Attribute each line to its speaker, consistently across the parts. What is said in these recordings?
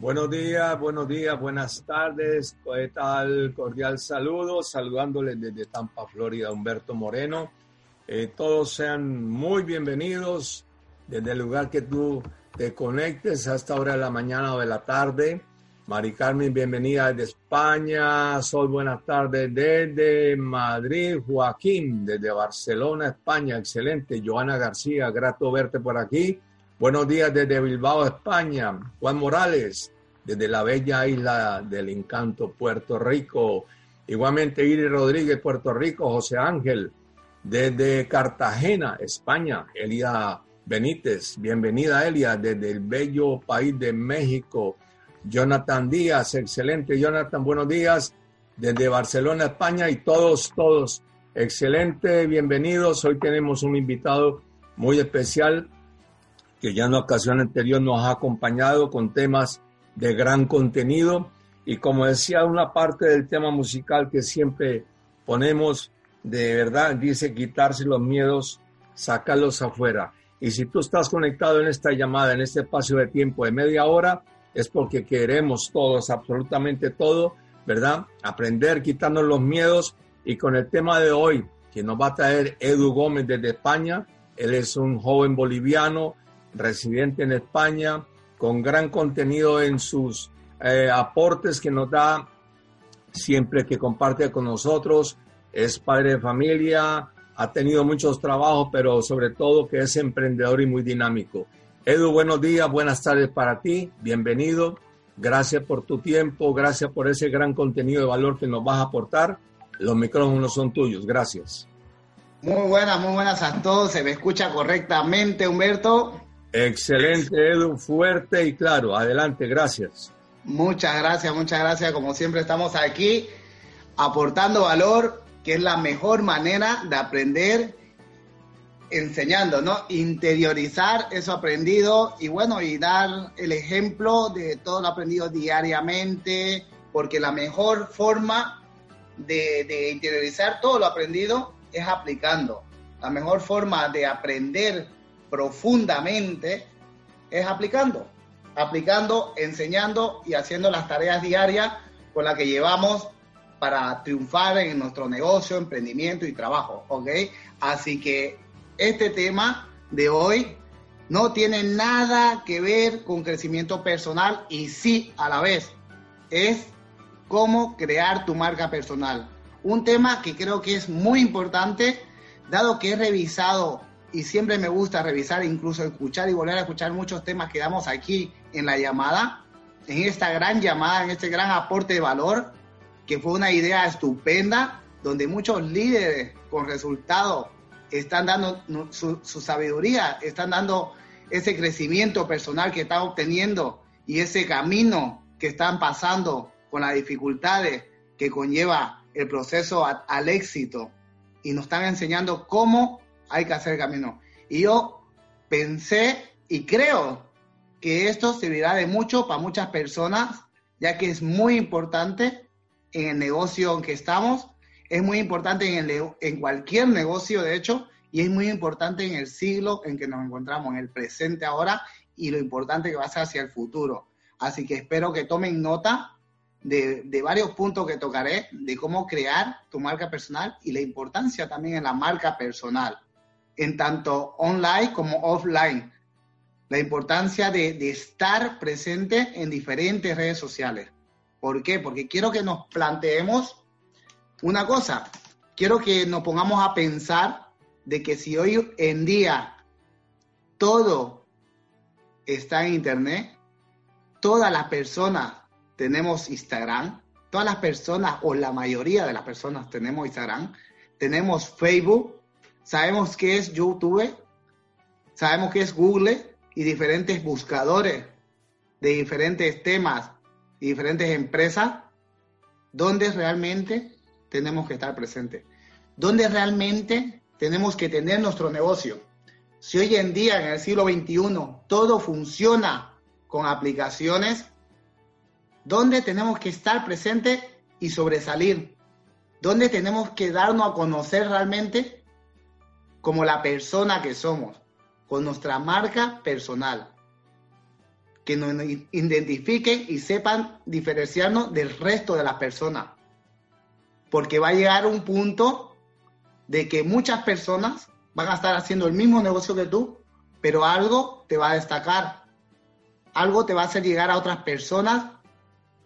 Speaker 1: Buenos días, buenos días, buenas tardes. ¿Qué? Cordial saludo. Saludándoles desde Tampa, Florida, Humberto Moreno. Eh, todos sean muy bienvenidos desde el lugar que tú te conectes a esta hora de la mañana o de la tarde. Mari Carmen, bienvenida desde España. Sol, buenas tardes desde Madrid. Joaquín, desde Barcelona, España. Excelente. Joana García, grato verte por aquí. Buenos días desde Bilbao, España. Juan Morales, desde la bella isla del encanto, Puerto Rico. Igualmente Iris Rodríguez, Puerto Rico. José Ángel, desde Cartagena, España. Elia Benítez, bienvenida Elia, desde el bello país de México. Jonathan Díaz, excelente Jonathan, buenos días. Desde Barcelona, España y todos, todos, excelente, bienvenidos. Hoy tenemos un invitado muy especial que ya en ocasión anterior nos ha acompañado con temas de gran contenido. Y como decía, una parte del tema musical que siempre ponemos, de verdad, dice quitarse los miedos, sacarlos afuera. Y si tú estás conectado en esta llamada, en este espacio de tiempo de media hora, es porque queremos todos, absolutamente todo, ¿verdad? Aprender, quitarnos los miedos. Y con el tema de hoy, que nos va a traer Edu Gómez desde España, él es un joven boliviano residente en España, con gran contenido en sus eh, aportes que nos da siempre que comparte con nosotros. Es padre de familia, ha tenido muchos trabajos, pero sobre todo que es emprendedor y muy dinámico. Edu, buenos días, buenas tardes para ti, bienvenido. Gracias por tu tiempo, gracias por ese gran contenido de valor que nos vas a aportar. Los micrófonos son tuyos, gracias.
Speaker 2: Muy buenas, muy buenas a todos. Se me escucha correctamente, Humberto.
Speaker 1: Excelente, Edu, fuerte y claro. Adelante, gracias.
Speaker 2: Muchas gracias, muchas gracias. Como siempre estamos aquí aportando valor, que es la mejor manera de aprender enseñando, ¿no? Interiorizar eso aprendido y bueno, y dar el ejemplo de todo lo aprendido diariamente, porque la mejor forma de, de interiorizar todo lo aprendido es aplicando. La mejor forma de aprender profundamente es aplicando, aplicando, enseñando y haciendo las tareas diarias con las que llevamos para triunfar en nuestro negocio, emprendimiento y trabajo, ¿ok? Así que este tema de hoy no tiene nada que ver con crecimiento personal y sí a la vez es cómo crear tu marca personal. Un tema que creo que es muy importante, dado que he revisado y siempre me gusta revisar, incluso escuchar y volver a escuchar muchos temas que damos aquí en la llamada, en esta gran llamada, en este gran aporte de valor, que fue una idea estupenda, donde muchos líderes con resultados están dando su, su sabiduría, están dando ese crecimiento personal que están obteniendo y ese camino que están pasando con las dificultades que conlleva el proceso al éxito. Y nos están enseñando cómo hay que hacer camino. Y yo pensé y creo que esto servirá de mucho para muchas personas, ya que es muy importante en el negocio en que estamos, es muy importante en, el, en cualquier negocio, de hecho, y es muy importante en el siglo en que nos encontramos, en el presente ahora, y lo importante que va a ser hacia el futuro. Así que espero que tomen nota de, de, varios puntos que tocaré, de cómo crear tu marca personal y la importancia también en la marca personal en tanto online como offline. La importancia de, estar presente en diferentes redes sociales. ¿Por qué? Porque quiero que nos planteemos una cosa. Quiero que nos pongamos a pensar de que si hoy en día todo está en Internet, todas las personas tenemos Instagram, todas las personas o la mayoría de las personas tenemos Instagram, tenemos Facebook, sabemos qué es YouTube, sabemos qué es Google y diferentes buscadores de diferentes temas y diferentes empresas, donde realmente tenemos que estar presentes, donde realmente tenemos que tener nuestro negocio. Si hoy en día, en el siglo XXI, todo funciona con aplicaciones, ¿dónde tenemos que estar presentes y sobresalir? ¿Dónde tenemos que darnos a conocer realmente como la persona que somos, con nuestra marca personal. que nos identifiquen y sepan diferenciarnos del resto de las personas. Porque va a llegar un punto de que muchas personas van a estar haciendo el mismo negocio que tú, pero algo te va a destacar, algo te va a hacer llegar a otras personas,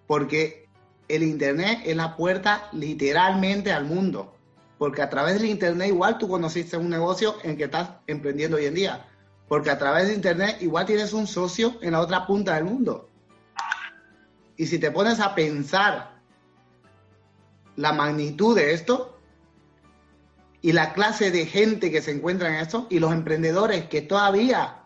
Speaker 2: porque el Internet es la puerta literalmente al mundo, porque a través del Internet igual tú conociste un negocio en que estás emprendiendo hoy en día, porque a través de Internet igual tienes un socio en la otra punta del mundo. Y si te pones a pensar la magnitud de esto y la clase de gente que se encuentra en esto y los emprendedores que todavía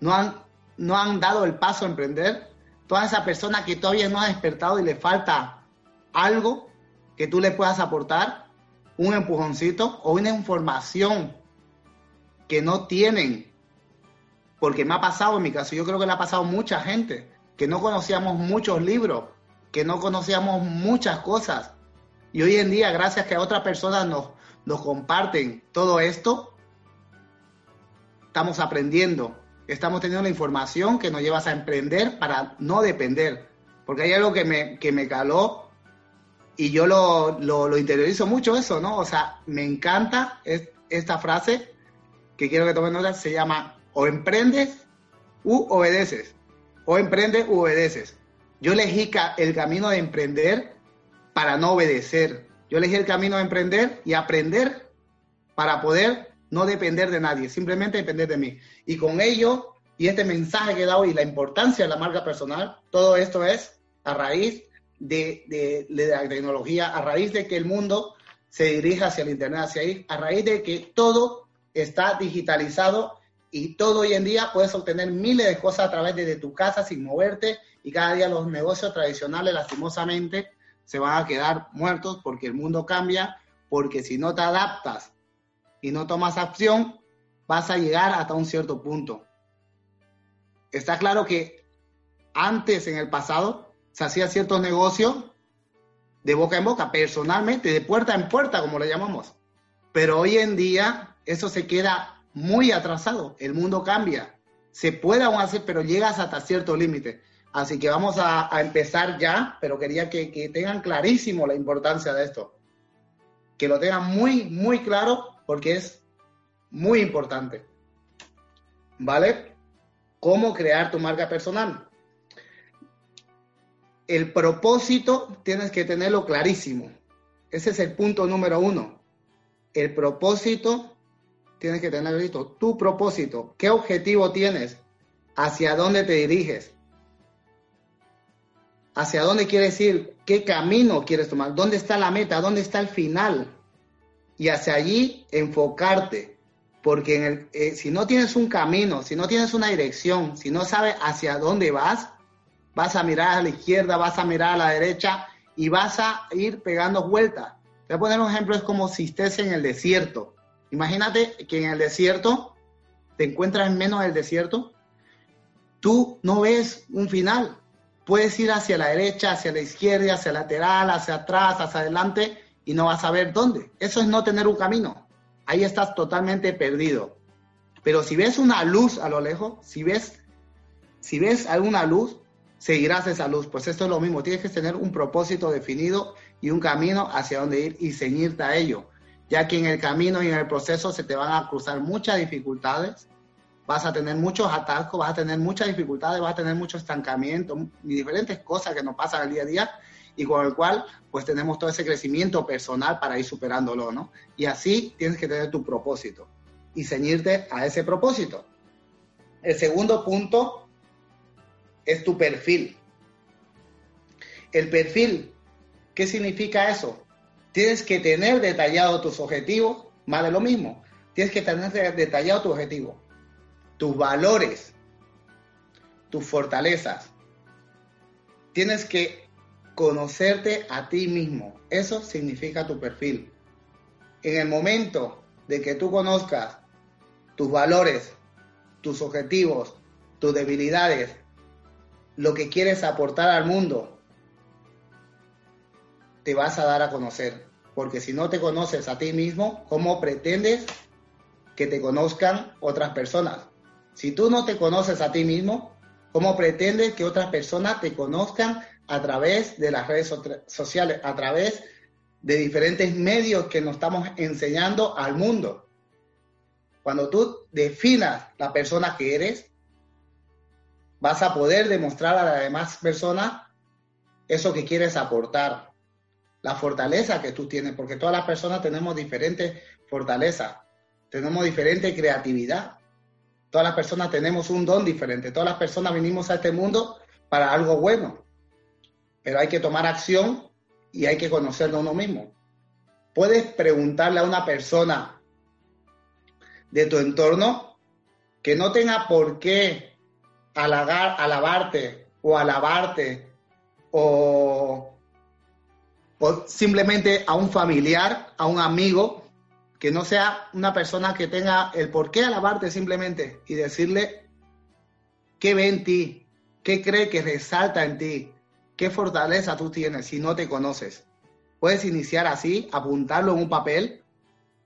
Speaker 2: no han, no han dado el paso a emprender, toda esa persona que todavía no ha despertado y le falta algo que tú le puedas aportar, un empujoncito o una información que no tienen porque me ha pasado en mi caso, yo creo que le ha pasado a mucha gente, que no conocíamos muchos libros, que no conocíamos muchas cosas. Y hoy en día, gracias a que otras personas nos, nos comparten todo esto, estamos aprendiendo, estamos teniendo la información que nos lleva a emprender para no depender. Porque hay algo que me, que me caló y yo lo, lo, interiorizo mucho eso, ¿no? O sea, me encanta esta frase que quiero que tomen nota, se llama o emprendes u obedeces. O emprendes u obedeces. Yo elegí el camino de emprender para no obedecer. Yo elegí el camino de emprender y aprender para poder no depender de nadie, simplemente depender de mí. Y con ello, y este mensaje que he dado y la importancia de la marca personal, todo esto es a raíz de, de, la tecnología, a raíz de que el mundo se dirija hacia el Internet, hacia ahí, a raíz de que todo está digitalizado y todo hoy en día puedes obtener miles de cosas a través de, tu casa sin moverte y cada día los negocios tradicionales lastimosamente se van a quedar muertos porque el mundo cambia, porque si no te adaptas y no tomas acción, vas a llegar hasta un cierto punto. Está claro que antes en el pasado se hacía ciertos negocios de boca en boca, personalmente, de puerta en puerta, como le llamamos. Pero hoy en día eso se queda muy atrasado. El mundo cambia. Se puede aún hacer, pero llegas hasta cierto límite. Así que vamos a, empezar ya, pero quería que, que, tengan clarísimo la importancia de esto. Que lo tengan muy, muy claro porque es muy importante. ¿Vale? ¿Cómo crear tu marca personal? El propósito tienes que tenerlo clarísimo. Ese es el punto número uno. El propósito tienes que tener listo. Tu propósito, qué objetivo tienes, hacia dónde te diriges, hacia dónde quieres ir, qué camino quieres tomar, dónde está la meta, dónde está el final. Y hacia allí enfocarte, porque eh, si no tienes un camino, si no tienes una dirección, si no sabes hacia dónde vas, vas a mirar a la izquierda, vas a mirar a la derecha y vas a ir pegando vueltas. Te voy a poner un ejemplo, es como si estés en el desierto Imagínate que en el desierto te encuentras en menos del desierto, tú no ves un final. Puedes ir hacia la derecha, hacia la izquierda, hacia lateral, hacia atrás, hacia adelante y no vas a ver dónde. Eso es no tener un camino. Ahí estás totalmente perdido. Pero si ves una luz a lo lejos, si ves, si ves alguna luz, seguirás esa luz. Pues esto es lo mismo. Tienes que tener un propósito definido y un camino hacia dónde ir y ceñirte a ello ya que en el camino y en el proceso se te van a cruzar muchas dificultades, vas a tener muchos atascos, vas a tener muchas dificultades, vas a tener mucho estancamiento y diferentes cosas que nos pasan al día a día y con el cual pues tenemos todo ese crecimiento personal para ir superándolo, ¿no? Y así tienes que tener tu propósito y ceñirte a ese propósito. El segundo punto es tu perfil. El perfil, ¿qué significa eso? Tienes que tener detallado tus objetivos, más de lo mismo. Tienes que tener detallado tu objetivo, tus valores, tus fortalezas. Tienes que conocerte a ti mismo. Eso significa tu perfil. En el momento de que tú conozcas tus valores, tus objetivos, tus debilidades, lo que quieres aportar al mundo, te vas a dar a conocer. Porque si no te conoces a ti mismo, ¿cómo pretendes que te conozcan otras personas? Si tú no te conoces a ti mismo, ¿Cómo pretendes que otras personas te conozcan a través de las redes sociales, a través de diferentes medios que nos estamos enseñando al mundo? Cuando tú definas la persona que eres, vas a poder demostrar a las demás personas eso que quieres aportar, la fortaleza que tú tienes, porque todas las personas tenemos diferentes fortalezas, tenemos diferente creatividad, todas las personas tenemos un don diferente, todas las personas vinimos a este mundo para algo bueno, pero hay que tomar acción y hay que conocerlo uno mismo. Puedes preguntarle a una persona de tu entorno que no tenga por qué alabarte o alabarte o, o simplemente a un familiar, a un amigo, que no sea una persona que tenga el por qué alabarte simplemente y decirle qué ve en ti, qué cree que resalta en ti, qué fortaleza tú tienes si no te conoces. Puedes iniciar así, apuntarlo en un papel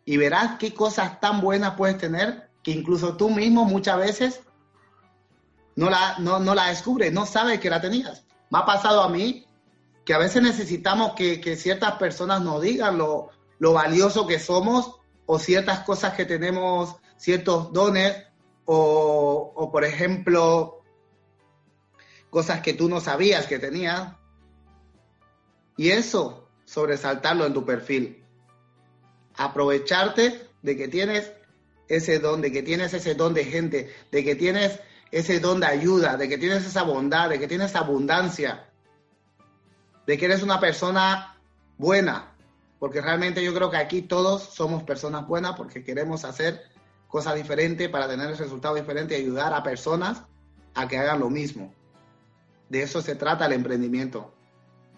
Speaker 2: y verás qué cosas tan buenas puedes tener que incluso tú mismo muchas veces no la, no, la descubres, no sabes que la tenías. Me ha pasado a mí que a veces necesitamos que, ciertas personas nos digan lo, lo, valioso que somos o ciertas cosas que tenemos, ciertos dones o, o, por ejemplo, cosas que tú no sabías que tenías. Y eso, sobresaltarlo en tu perfil aprovecharte de que tienes ese don, de que tienes ese don de gente, de que tienes ese don de ayuda, de que tienes esa bondad, de que tienes abundancia, de que eres una persona buena, porque realmente yo creo que aquí todos somos personas buenas porque queremos hacer cosas diferentes para tener el resultado diferente y ayudar a personas a que hagan lo mismo. De eso se trata el emprendimiento.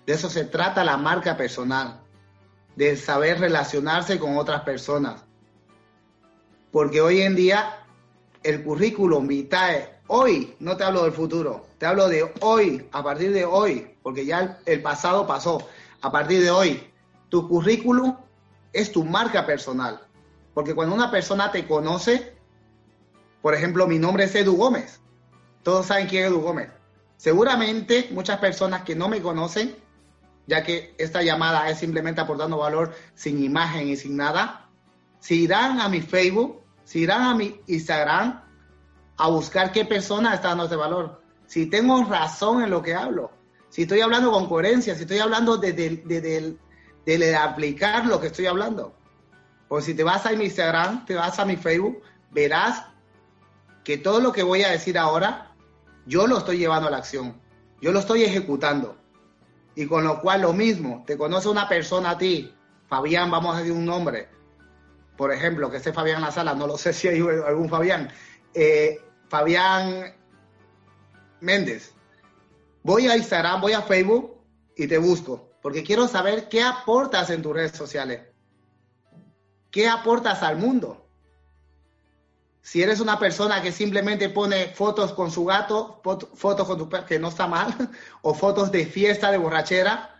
Speaker 2: De eso se trata la marca personal de saber relacionarse con otras personas. Porque hoy en día el currículum vitae, hoy, no te hablo del futuro, te hablo de hoy, a partir de hoy, porque ya el, pasado pasó, a partir de hoy, tu currículum es tu marca personal. Porque cuando una persona te conoce, por ejemplo, mi nombre es Edu Gómez. Todos saben quién es Edu Gómez. Seguramente muchas personas que no me conocen ya que esta llamada es simplemente aportando valor sin imagen y sin nada, si irán a mi Facebook, si irán a mi Instagram a buscar qué persona está dando este valor, si tengo razón en lo que hablo, si estoy hablando con coherencia, si estoy hablando de, de, aplicar lo que estoy hablando. Pues si te vas a mi Instagram, te vas a mi Facebook, verás que todo lo que voy a decir ahora, yo lo estoy llevando a la acción, yo lo estoy ejecutando. Y con lo cual lo mismo, te conoce una persona a ti, Fabián, vamos a decir un nombre, por ejemplo, que esté Fabián en la sala, no lo sé si hay algún Fabián, eh, Fabián Méndez. Voy a Instagram, voy a Facebook y te busco, porque quiero saber qué aportas en tus redes sociales, qué aportas al mundo. Si eres una persona que simplemente pone fotos con su gato, fotos con tu perro, que no está mal, o fotos de fiesta, de borrachera,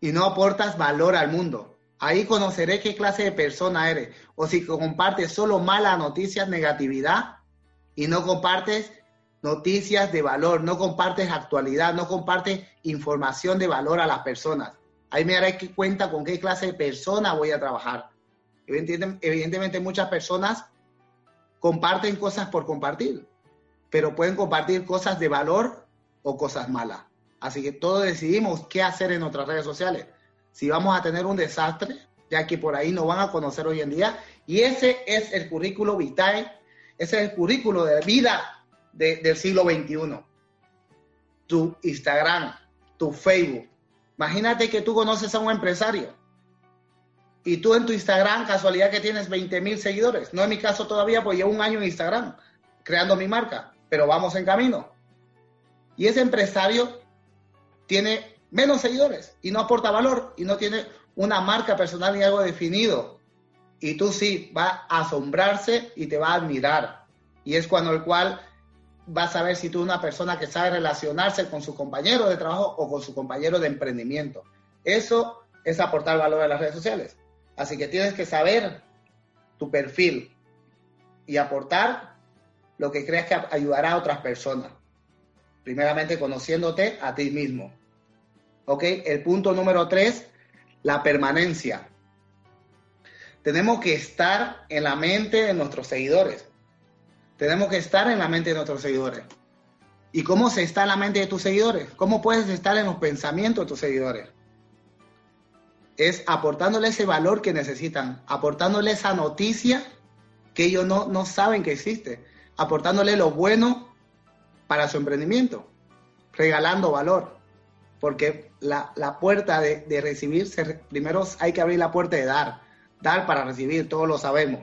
Speaker 2: y no aportas valor al mundo. Ahí conoceré qué clase de persona eres. O si compartes solo malas noticias, negatividad, y no compartes noticias de valor, no compartes actualidad, no compartes información de valor a las personas. Ahí me haré cuenta con qué clase de persona voy a trabajar. Evidentemente, muchas personas comparten cosas por compartir, pero pueden compartir cosas de valor o cosas malas. Así que todos decidimos qué hacer en nuestras redes sociales. Si vamos a tener un desastre, ya que por ahí nos van a conocer hoy en día, y ese es el currículo vitae, ese es el currículo de vida del siglo XXI. Tu Instagram, tu Facebook. Imagínate que tú conoces a un empresario y tú en tu Instagram, casualidad que tienes 20 mil seguidores. No es mi caso todavía, pues llevo un año en Instagram creando mi marca, pero vamos en camino. Y ese empresario tiene menos seguidores y no aporta valor y no tiene una marca personal ni algo definido. Y tú sí, va a asombrarse y te va a admirar. Y es cuando el cual vas a ver si tú eres una persona que sabe relacionarse con su compañero de trabajo o con su compañero de emprendimiento. Eso es aportar valor a las redes sociales. Así que tienes que saber tu perfil y aportar lo que creas que ayudará a otras personas. primeramente conociéndote a ti mismo. ¿Ok? El punto número tres, la permanencia. Tenemos que estar en la mente de nuestros seguidores. Tenemos que estar en la mente de nuestros seguidores. ¿Y cómo se está en la mente de tus seguidores? ¿Cómo puedes estar en los pensamientos de tus seguidores? Es aportándole ese valor que necesitan, aportándole esa noticia que ellos no, no saben que existe, aportándole lo bueno para su emprendimiento, regalando valor. Porque la, puerta de, de recibir, primero hay que abrir la puerta de dar, dar para recibir, todos lo sabemos.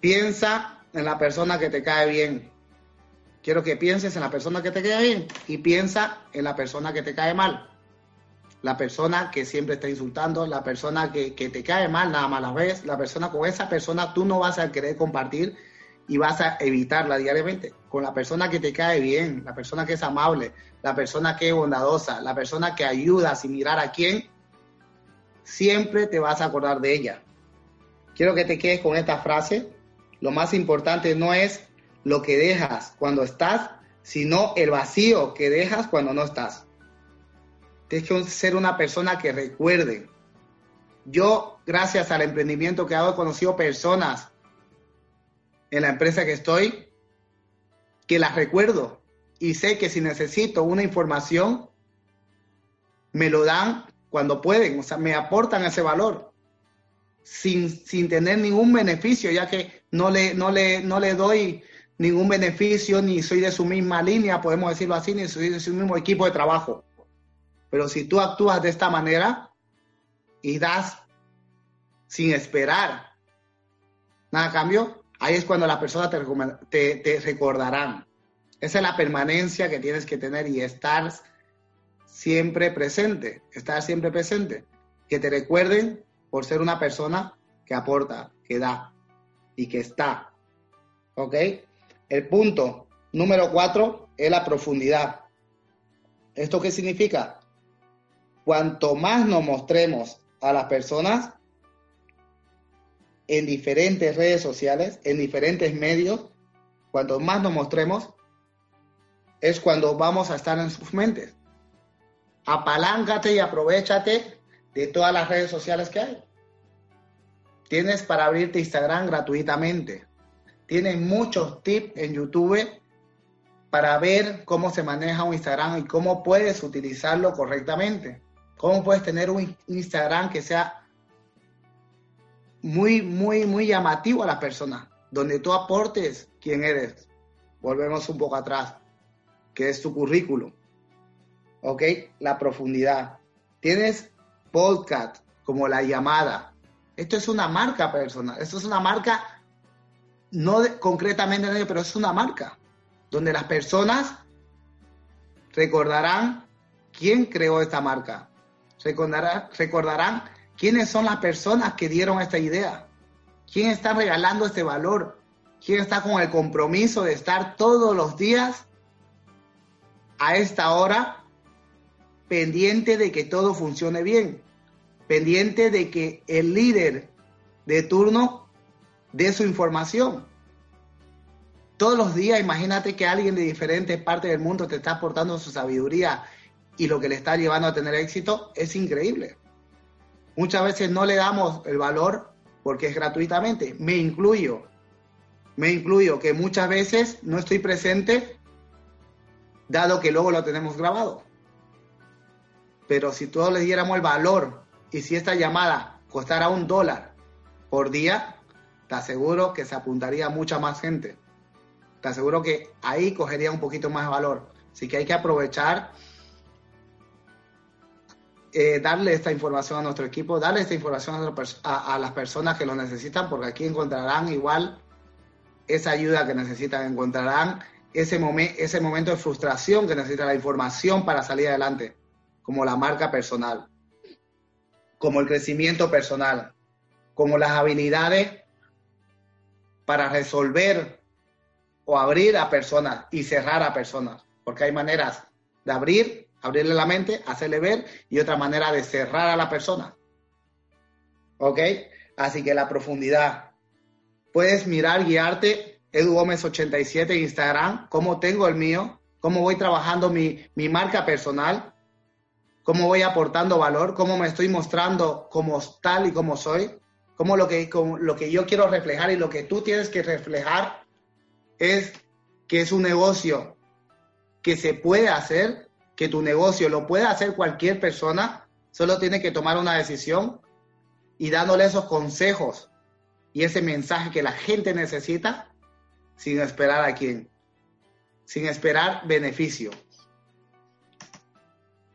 Speaker 2: Piensa en la persona que te cae bien, quiero que pienses en la persona que te cae bien y piensa en la persona que te cae mal. La persona que siempre está insultando, la persona que, te cae mal nada más la vez, la persona con esa persona tú no vas a querer compartir y vas a evitarla diariamente. Con la persona que te cae bien, la persona que es amable, la persona que es bondadosa, la persona que ayuda sin mirar a quién, siempre te vas a acordar de ella. Quiero que te quedes con esta frase. Lo más importante no es lo que dejas cuando estás, sino el vacío que dejas cuando no estás. Tienes que ser una persona que recuerde. Yo, gracias al emprendimiento que hago, he conocido personas en la empresa que estoy que las recuerdo y sé que si necesito una información, me lo dan cuando pueden, o sea, me aportan ese valor sin, sin tener ningún beneficio, ya que no le, no le, no le doy ningún beneficio, ni soy de su misma línea, podemos decirlo así, ni soy de su mismo equipo de trabajo. Pero si tú actúas de esta manera y das sin esperar nada a cambio, ahí es cuando las personas te, te, recordarán. Esa es la permanencia que tienes que tener y estar siempre presente, estar siempre presente. Que te recuerden por ser una persona que aporta, que da y que está. ¿Ok? El punto número cuatro es la profundidad. ¿Esto qué significa? Cuanto más nos mostremos a las personas en diferentes redes sociales, en diferentes medios, cuanto más nos mostremos, es cuando vamos a estar en sus mentes. Apaláncate y aprovechate de todas las redes sociales que hay. Tienes para abrirte Instagram gratuitamente. Tienes muchos tips en YouTube para ver cómo se maneja un Instagram y cómo puedes utilizarlo correctamente. Cómo puedes tener un Instagram que sea muy, muy, muy llamativo a las personas, donde tú aportes quién eres. Volvemos un poco atrás, que es tu currículum. ¿Ok? La profundidad. Tienes podcast como La Llamada. Esto es una marca personal. Esto es una marca no concretamente pero es una marca, donde las personas recordarán quién creó esta marca, recordarán, recordarán quiénes son las personas que dieron esta idea, quién está regalando este valor, quién está con el compromiso de estar todos los días a esta hora pendiente de que todo funcione bien, pendiente de que el líder de turno de su información. Todos los días, imagínate que alguien de diferentes partes del mundo te está aportando su sabiduría y lo que le está llevando a tener éxito es increíble. Muchas veces no le damos el valor porque es gratuitamente. Me incluyo. Me incluyo que muchas veces no estoy presente dado que luego lo tenemos grabado. Pero si todos le diéramos el valor y si esta llamada costara un dólar por día, te aseguro que se apuntaría mucha más gente. Te aseguro que ahí cogería un poquito más de valor. Así que hay que aprovechar, eh, darle esta información a nuestro equipo, darle esta información a, las personas que lo necesitan, porque aquí encontrarán igual esa ayuda que necesitan, encontrarán ese, ese momento de frustración que necesita la información para salir adelante, como la marca personal, como el crecimiento personal, como las habilidades para resolver o abrir a personas y cerrar a personas, porque hay maneras de abrir, abrirle la mente, hacerle ver y otra manera de cerrar a la persona. ¿Ok? Así que la profundidad. Puedes mirar, guiarte Edu Gómez 87 en Instagram, cómo tengo el mío, cómo voy trabajando mi, mi marca personal, cómo voy aportando valor, cómo me estoy mostrando como tal y como soy, cómo lo que, lo que yo quiero reflejar y lo que tú tienes que reflejar es que es un negocio que se puede hacer, que tu negocio lo puede hacer cualquier persona, solo tiene que tomar una decisión y dándole esos consejos y ese mensaje que la gente necesita sin esperar a quién, sin esperar beneficio.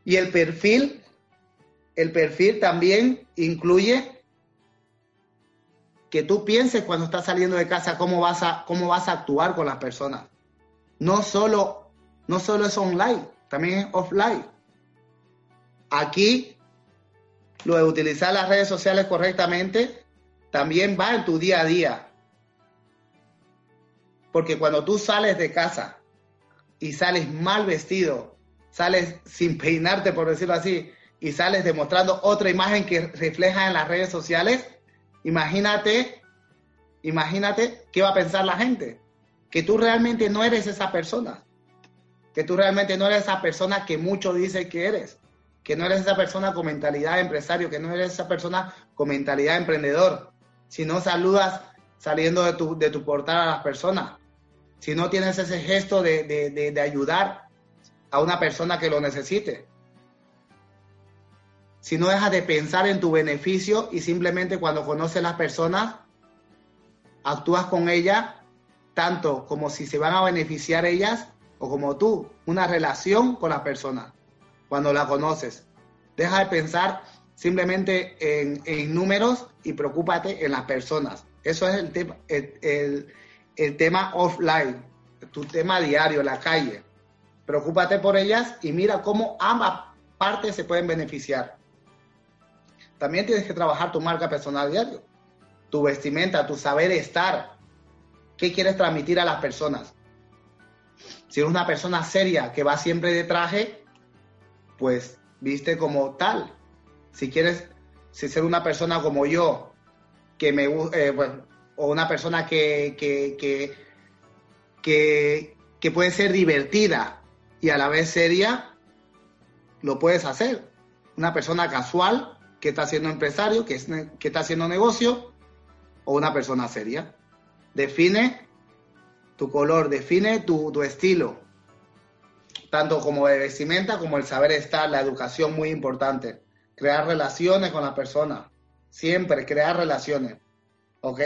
Speaker 2: Y el perfil, el perfil también incluye que tú pienses cuando estás saliendo de casa cómo vas a, cómo vas a actuar con las personas. No solo, no solo es online, también es offline. Aquí, lo de utilizar las redes sociales correctamente también va en tu día a día. Porque cuando tú sales de casa y sales mal vestido, sales sin peinarte, por decirlo así, y sales demostrando otra imagen que refleja en las redes sociales, imagínate, imagínate qué va a pensar la gente. Que tú realmente no eres esa persona. Que tú realmente no eres esa persona que muchos dicen que eres. Que no eres esa persona con mentalidad de empresario, que no eres esa persona con mentalidad de emprendedor. Si no saludas saliendo de tu, de tu portal a las personas, si no tienes ese gesto de, ayudar a una persona que lo necesite. Si no dejas de pensar en tu beneficio y simplemente cuando conoces a las personas, actúas con ellas tanto como si se van a beneficiar ellas o como tú, una relación con la persona, cuando la conoces. Deja de pensar simplemente en, números y preocúpate en las personas. Eso es el, tema el, el tema offline, tu tema diario, en la calle. Preocúpate por ellas y mira cómo ambas partes se pueden beneficiar. También tienes que trabajar tu marca personal diario, tu vestimenta, tu saber estar. ¿Qué quieres transmitir a las personas? Si eres una persona seria que va siempre de traje, pues viste como tal. Si quieres ser una persona como yo, que me eh, o una persona que, que, que, puede ser divertida y a la vez seria, lo puedes hacer. Una persona casual que está siendo empresario, que, que está haciendo negocio, o una persona seria. Define tu color, define tu, tu estilo, tanto como de vestimenta como el saber estar, la educación muy importante. Crear relaciones con la persona, siempre crear relaciones, ¿ok?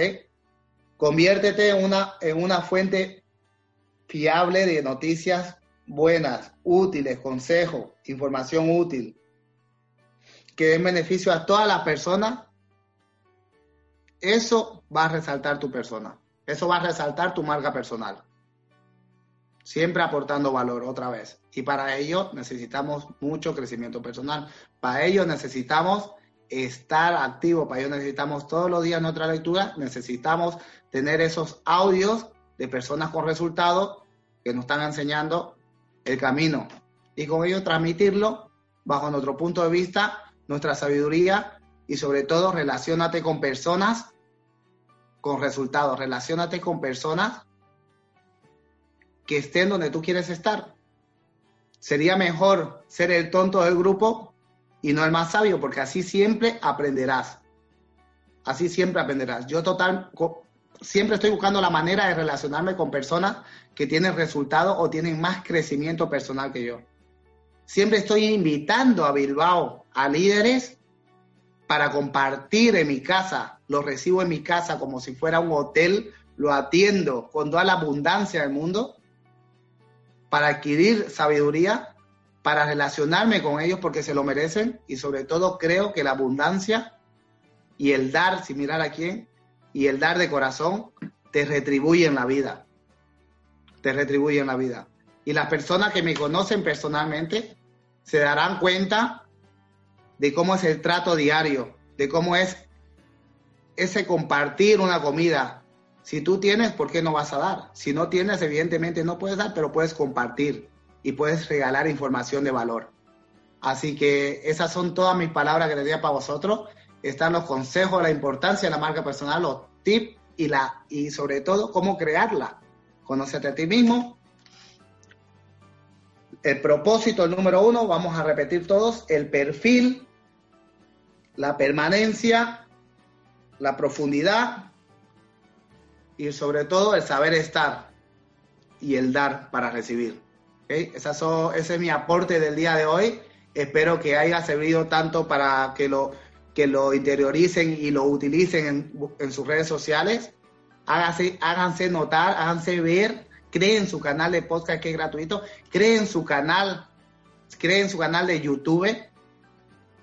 Speaker 2: Conviértete en una, en una fuente fiable de noticias buenas, útiles, consejos, información útil, que den beneficio a todas las personas. Eso va a resaltar tu persona. Eso va a resaltar tu marca personal. Siempre aportando valor otra vez. Y para ello necesitamos mucho crecimiento personal. Para ello necesitamos estar activo, para ello necesitamos todos los días nuestra lectura, necesitamos tener esos audios de personas con resultados que nos están enseñando el camino y con ello transmitirlo bajo nuestro punto de vista, nuestra sabiduría y sobre todo relacionate con personas con resultados, relacionate con personas que estén donde tú quieres estar. Sería mejor ser el tonto del grupo y no el más sabio, porque así siempre aprenderás. Así siempre aprenderás. Yo total, siempre estoy buscando la manera de relacionarme con personas que tienen resultados o tienen más crecimiento personal que yo. Siempre estoy invitando a Bilbao a líderes para compartir en mi casa, lo recibo en mi casa como si fuera un hotel, lo atiendo con toda la abundancia del mundo para adquirir sabiduría, para relacionarme con ellos porque se lo merecen y sobre todo creo que la abundancia y el dar, sin mirar a quién, y el dar de corazón te retribuye en la vida. Te retribuye en la vida. Y las personas que me conocen personalmente se darán cuenta de cómo es el trato diario, de cómo es ese compartir una comida. Si tú tienes, ¿por qué no vas a dar? Si no tienes, evidentemente no puedes dar, pero puedes compartir y puedes regalar información de valor. Así que esas son todas mis palabras que les para vosotros están los consejos, la importancia de la marca personal, los tips y, la, y sobre todo cómo crearla, conócete a ti mismo. El propósito, el número uno, vamos a repetir todos, el perfil, la permanencia, la profundidad y sobre todo el saber estar y el dar para recibir. ese es mi aporte del día de hoy. Espero que haya servido tanto para que lo, que lo interioricen y lo utilicen en, sus redes sociales. Háganse, háganse notar, háganse ver, creen su canal de podcast que es gratuito, creen su canal, creen su canal de YouTube.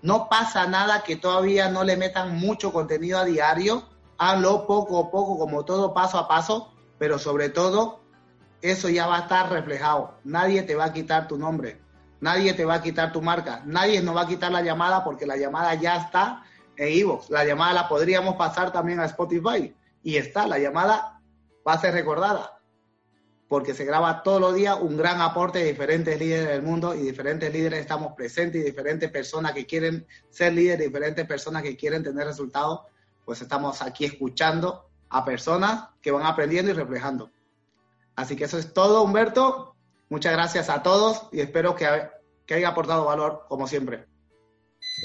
Speaker 2: No pasa nada que todavía no le metan mucho contenido a diario. Háganlo poco a poco, como todo paso a paso, pero sobre todo eso ya va a estar reflejado. Nadie te va a quitar tu nombre. Nadie te va a quitar tu marca. Nadie nos va a quitar la llamada porque la llamada ya está en Evox. La llamada la podríamos pasar también a Spotify. Y está, la llamada va a ser recordada. Porque se graba todos los días un gran aporte de diferentes líderes del mundo y diferentes líderes estamos presentes y diferentes personas que quieren ser líderes, diferentes personas que quieren tener resultados. Pues estamos aquí escuchando a personas que van aprendiendo y reflejando. Así que eso es todo, Humberto. Muchas gracias a todos y espero que, que haya aportado valor como siempre.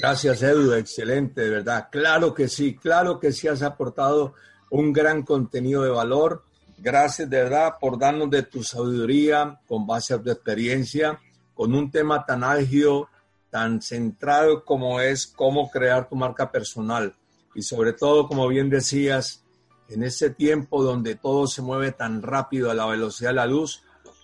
Speaker 1: Gracias, Edu. Excelente, de verdad. Claro que sí, claro que sí has aportado un gran contenido de valor. Gracias, de verdad, por darnos de tu sabiduría con base a tu experiencia, con un tema tan álgido, tan centrado como es cómo crear tu marca personal. Y sobre todo, como bien decías, en ese tiempo donde todo se mueve tan rápido a la velocidad de la luz,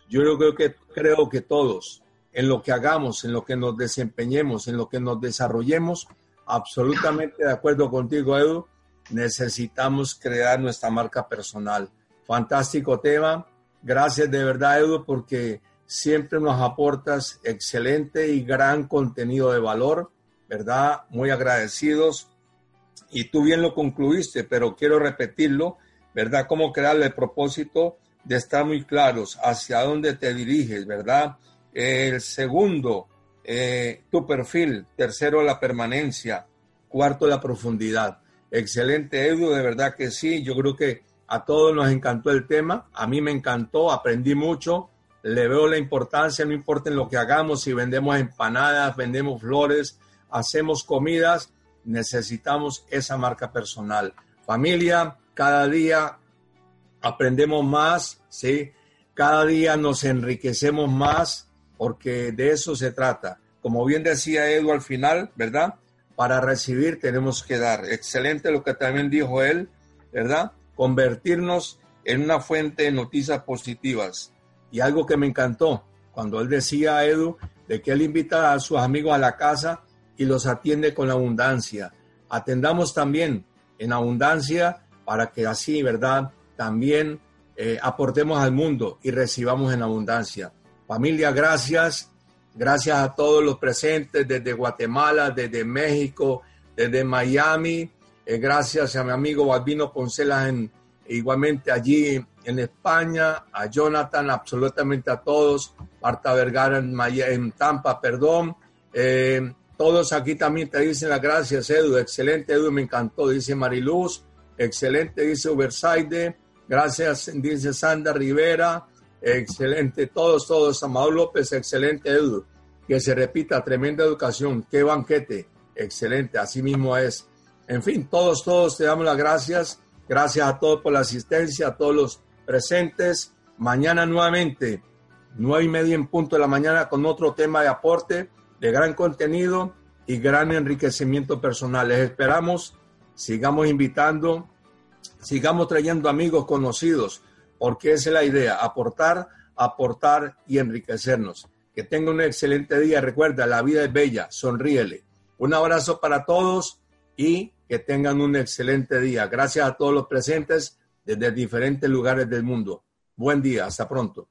Speaker 1: yo creo que, creo que todos, en lo que hagamos, en lo que nos desempeñemos, en lo que nos desarrollemos, absolutamente de acuerdo contigo, Edu, necesitamos crear nuestra marca personal. Fantástico tema. Gracias de verdad, Edu, porque siempre nos aportas excelente y gran contenido de valor, ¿verdad? Muy agradecidos. Y tú bien lo concluiste, pero quiero repetirlo, ¿verdad? Cómo crear el propósito de estar muy claros hacia dónde te diriges, ¿verdad? El segundo, eh, tu perfil. Tercero, la permanencia. Cuarto, la profundidad. Excelente, Edu, de verdad que sí. Yo creo que a todos nos encantó el tema. A mí me encantó, aprendí mucho. Le veo la importancia, no importa en lo que hagamos, si vendemos empanadas, vendemos flores, hacemos comidas, necesitamos esa marca personal. Familia, cada día aprendemos más, ¿sí? Cada día nos enriquecemos más porque de eso se trata. Como bien decía Edu al final, ¿verdad? Para recibir tenemos que dar. Excelente lo que también dijo él, ¿verdad? Convertirnos en una fuente de noticias positivas. Y algo que me encantó, cuando él decía a Edu de que él invita a sus amigos a la casa y los atiende con abundancia. Atendamos también en abundancia para que así, ¿verdad? También eh, aportemos al mundo y recibamos en abundancia. Familia, gracias. Gracias a todos los presentes desde Guatemala, desde México, desde Miami. Eh, gracias a mi amigo Balbino Poncelas en, igualmente allí en España, a Jonathan, absolutamente a todos, Marta Vergara en, en Tampa, perdón. Eh, todos aquí también te dicen las gracias, Edu. Excelente, Edu, me encantó, dice Mariluz. Excelente, dice Ubersaide. Gracias, dice Sandra Rivera. Excelente, todos, todos. Amado López, excelente, Edu. Que se repita, tremenda educación. Qué banquete. Excelente, así mismo es. En fin, todos, todos te damos las gracias. Gracias a todos por la asistencia, a todos los presentes. Mañana nuevamente, nueve y media en punto de la mañana con otro tema de aporte, de gran contenido y gran enriquecimiento personal. Les esperamos, sigamos invitando sigamos trayendo amigos conocidos, porque esa es la idea, aportar, aportar y enriquecernos. Que tenga un excelente día. Recuerda, la vida es bella, sonríele. Un abrazo para todos y que tengan un excelente día. Gracias a todos los presentes desde diferentes lugares del mundo. Buen día, hasta pronto.